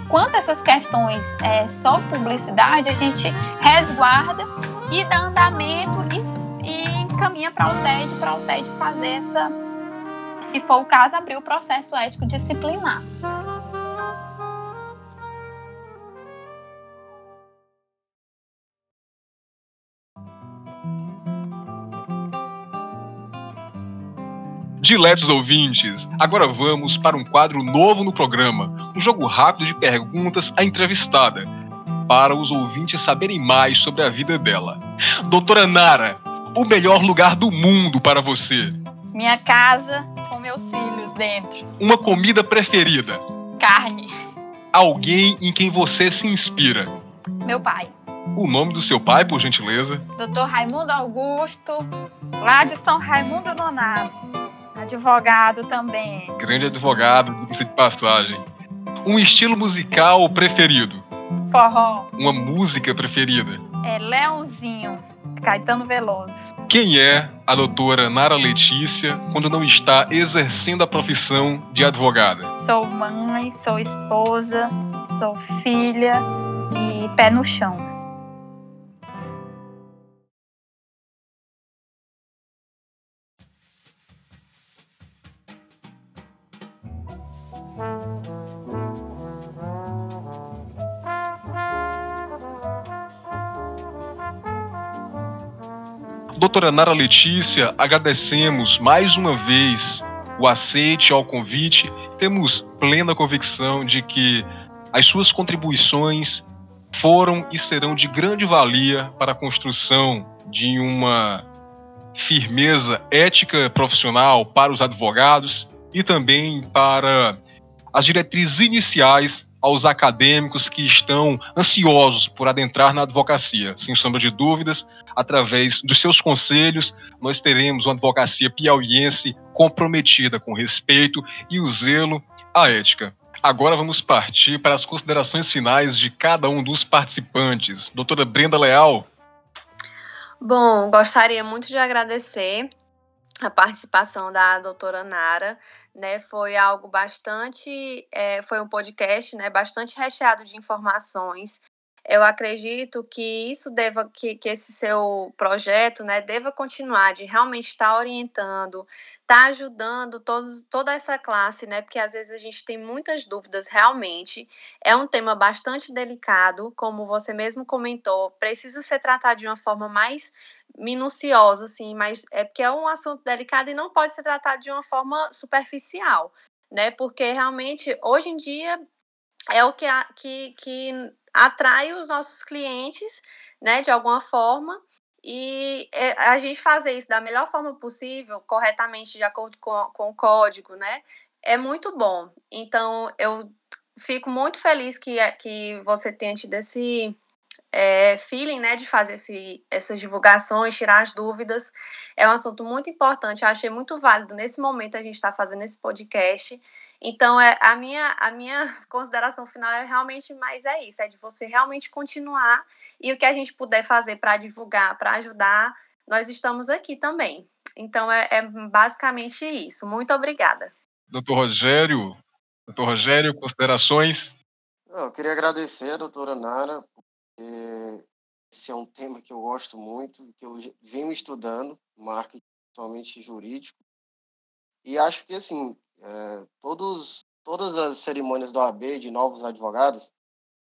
quanto a essas questões é, só publicidade, a gente resguarda e dá andamento e, e encaminha para o TED, para o TED fazer essa, se for o caso, abrir o processo ético disciplinar. Diletos ouvintes, agora vamos para um quadro novo no programa, um jogo rápido de perguntas à entrevistada, para os ouvintes saberem mais sobre a vida dela. Doutora Nara, o melhor lugar do mundo para você? Minha casa com meus filhos dentro. Uma comida preferida? Carne. Alguém em quem você se inspira? Meu pai. O nome do seu pai, por gentileza? Doutor Raimundo Augusto, lá de São Raimundo Nonato. Advogado também. Grande advogado, de passagem. Um estilo musical preferido? Forró. Uma música preferida? É Leãozinho, Caetano Veloso. Quem é a doutora Nara Letícia quando não está exercendo a profissão de advogada? Sou mãe, sou esposa, sou filha e pé no chão. Doutora Nara Letícia, agradecemos mais uma vez o aceite ao convite. Temos plena convicção de que as suas contribuições foram e serão de grande valia para a construção de uma firmeza ética profissional para os advogados e também para as diretrizes iniciais aos acadêmicos que estão ansiosos por adentrar na advocacia. Sem sombra de dúvidas, através dos seus conselhos, nós teremos uma advocacia piauiense comprometida com respeito e o zelo à ética. Agora vamos partir para as considerações finais de cada um dos participantes. Doutora Brenda Leal. Bom, gostaria muito de agradecer a participação da doutora Nara, né, foi algo bastante, é, foi um podcast, né, bastante recheado de informações. Eu acredito que isso deva, que, que esse seu projeto, né, deva continuar de realmente estar orientando, estar ajudando todos, toda essa classe, né, porque às vezes a gente tem muitas dúvidas realmente. É um tema bastante delicado, como você mesmo comentou, precisa ser tratado de uma forma mais minuciosa, assim, mas é porque é um assunto delicado e não pode ser tratado de uma forma superficial, né? Porque realmente hoje em dia é o que, a, que, que atrai os nossos clientes, né, de alguma forma. E é, a gente fazer isso da melhor forma possível, corretamente, de acordo com, com o código, né? É muito bom. Então, eu fico muito feliz que, que você tenha tido esse, é, feeling, né, de fazer esse, essas divulgações, tirar as dúvidas. É um assunto muito importante, eu achei muito válido nesse momento a gente estar tá fazendo esse podcast. Então, é, a, minha, a minha [laughs] consideração final é realmente mais é isso, é de você realmente continuar e o que a gente puder fazer para divulgar, para ajudar, nós estamos aqui também. Então, é, é basicamente isso. Muito obrigada. Doutor Rogério, doutor Rogério, considerações? eu queria agradecer a doutora Nara, porque esse é um tema que eu gosto muito, que eu venho estudando, marketing, principalmente jurídico, e acho que, assim, é, todos, todas as cerimônias do AB de novos advogados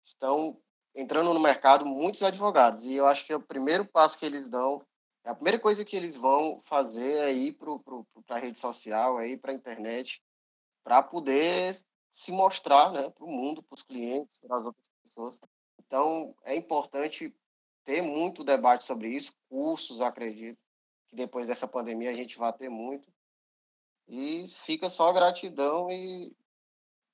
estão entrando no mercado muitos advogados, e eu acho que é o primeiro passo que eles dão, a primeira coisa que eles vão fazer é ir para a rede social, é ir para a internet, para poder se mostrar né, para o mundo, para os clientes, para as outras pessoas. Então, é importante ter muito debate sobre isso, cursos, acredito, que depois dessa pandemia a gente vai ter muito. E fica só a gratidão e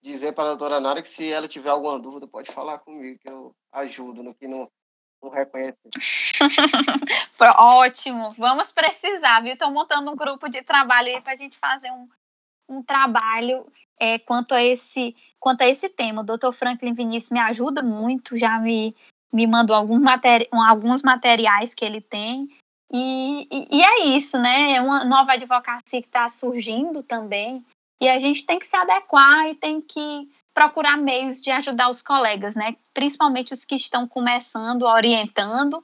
dizer para a doutora Nara que se ela tiver alguma dúvida, pode falar comigo, que eu ajudo no que não, não reconhece. [laughs] Ótimo, vamos precisar, viu? Estou montando um grupo de trabalho aí para a gente fazer um, um trabalho é, quanto, a esse, quanto a esse tema. O Dr. Franklin Vinícius me ajuda muito, já me, me mandou alguns, materi alguns materiais que ele tem. E, e, e, é isso, né? É uma nova advocacia que está surgindo também. E a gente tem que se adequar e tem que procurar meios de ajudar os colegas, né? Principalmente os que estão começando, orientando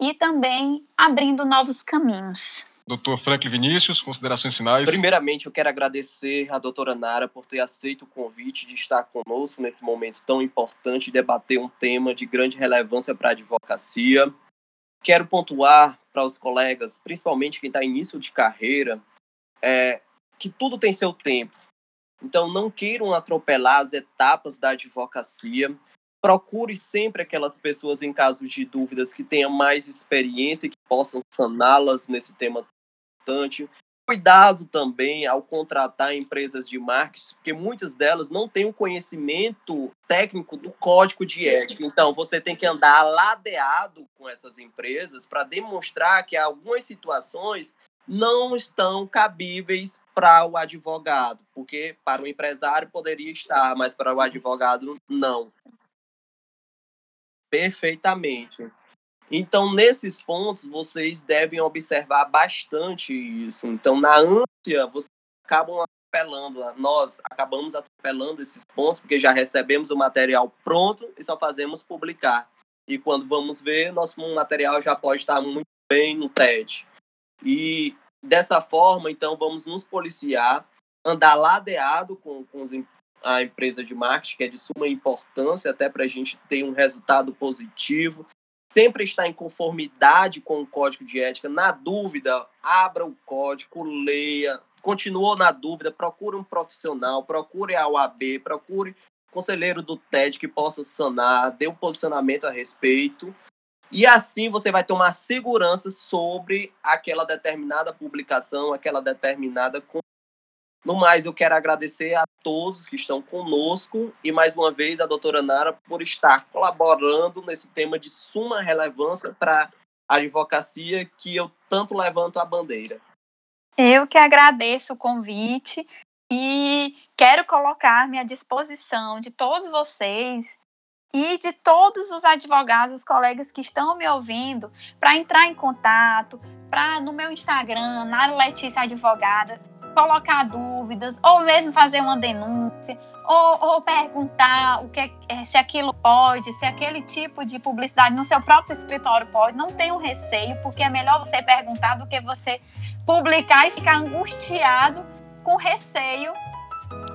e também abrindo novos caminhos. Doutor Franklin Vinícius, considerações finais. Primeiramente, eu quero agradecer à doutora Nara por ter aceito o convite de estar conosco nesse momento tão importante e debater um tema de grande relevância para a advocacia. Quero pontuar para os colegas, principalmente quem está início de carreira, é, que tudo tem seu tempo. Então, não queiram atropelar as etapas da advocacia. Procure sempre aquelas pessoas, em caso de dúvidas, que tenham mais experiência e que possam saná-las nesse tema importante. Cuidado também ao contratar empresas de marketing, porque muitas delas não têm o conhecimento técnico do código de ética. Então, você tem que andar ladeado com essas empresas para demonstrar que algumas situações não estão cabíveis para o advogado, porque para o empresário poderia estar, mas para o advogado não. Perfeitamente. Então, nesses pontos, vocês devem observar bastante isso. Então, na ânsia, vocês acabam atropelando, nós acabamos atropelando esses pontos, porque já recebemos o material pronto e só fazemos publicar. E quando vamos ver, nosso material já pode estar muito bem no TED. E dessa forma, então, vamos nos policiar, andar ladeado com, com os, a empresa de marketing, que é de suma importância até para a gente ter um resultado positivo, sempre estar em conformidade com o código de ética. Na dúvida, abra o código, leia. Continuou na dúvida, procure um profissional, procure a OAB, procure conselheiro do TED que possa sanar, dê um posicionamento a respeito. E assim você vai tomar segurança sobre aquela determinada publicação, aquela determinada no mais, eu quero agradecer a todos que estão conosco e, mais uma vez, a doutora Nara por estar colaborando nesse tema de suma relevância para a advocacia que eu tanto levanto a bandeira. Eu que agradeço o convite e quero colocar-me à disposição de todos vocês e de todos os advogados, os colegas que estão me ouvindo, para entrar em contato, para no meu Instagram, Nara Letícia Advogada, colocar dúvidas, ou mesmo fazer uma denúncia, ou, ou perguntar o que é, se aquilo pode, se aquele tipo de publicidade no seu próprio escritório pode. Não tenha um receio, porque é melhor você perguntar do que você publicar e ficar angustiado com receio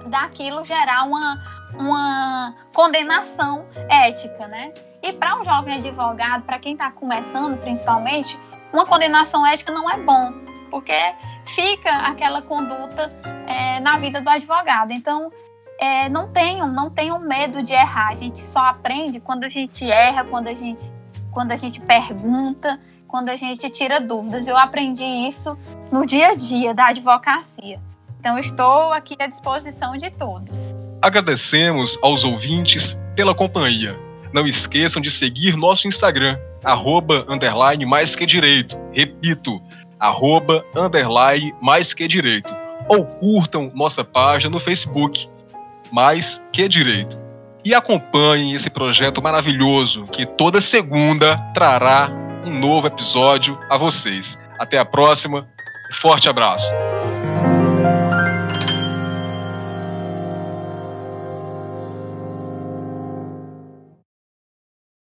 daquilo gerar uma, uma condenação ética, né? E para um jovem advogado, para quem está começando principalmente, uma condenação ética não é bom, porque fica aquela conduta é, na vida do advogado. Então, é, não tenham, não tenham medo de errar. A gente só aprende quando a gente erra, quando a gente, quando a gente pergunta, quando a gente tira dúvidas. Eu aprendi isso no dia a dia da advocacia. Então, estou aqui à disposição de todos. Agradecemos aos ouvintes pela companhia. não esqueçam de seguir nosso Instagram, arroba, mais que direito. Repito, arroba, underline, mais que direito. Ou curtam nossa página no Facebook, mais que direito. E acompanhem esse projeto maravilhoso que toda segunda trará um novo episódio a vocês. Até a próxima. Forte abraço.